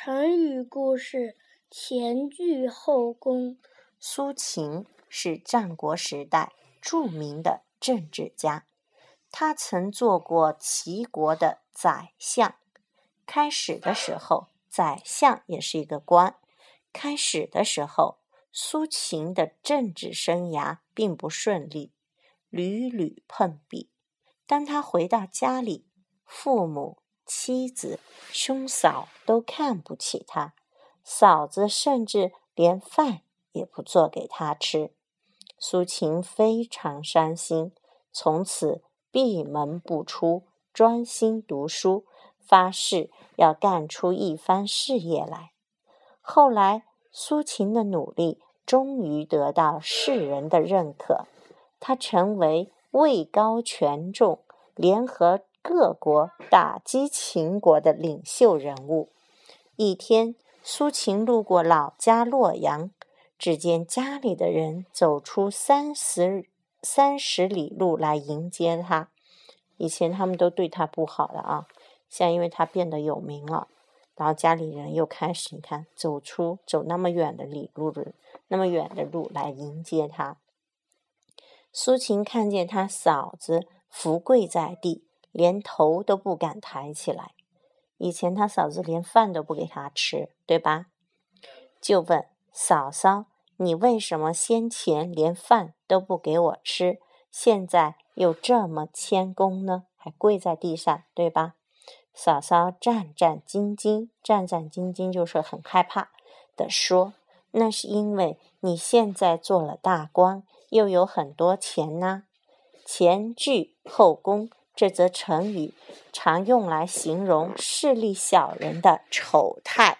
成语故事：前倨后恭。苏秦是战国时代著名的政治家，他曾做过齐国的宰相。开始的时候，宰相也是一个官。开始的时候，苏秦的政治生涯并不顺利，屡屡碰壁。当他回到家里，父母。妻子、兄嫂都看不起他，嫂子甚至连饭也不做给他吃。苏秦非常伤心，从此闭门不出，专心读书，发誓要干出一番事业来。后来，苏秦的努力终于得到世人的认可，他成为位高权重、联合。各国打击秦国的领袖人物。一天，苏秦路过老家洛阳，只见家里的人走出三十三十里路来迎接他。以前他们都对他不好了啊，现在因为他变得有名了，然后家里人又开始你看走出走那么远的里路的那么远的路来迎接他。苏秦看见他嫂子伏跪在地。连头都不敢抬起来。以前他嫂子连饭都不给他吃，对吧？就问嫂嫂：“你为什么先前连饭都不给我吃，现在又这么谦恭呢？还跪在地上，对吧？”嫂嫂战战兢兢，战战兢兢就是很害怕的说：“那是因为你现在做了大官，又有很多钱呢。前倨后恭。”这则成语常用来形容势利小人的丑态。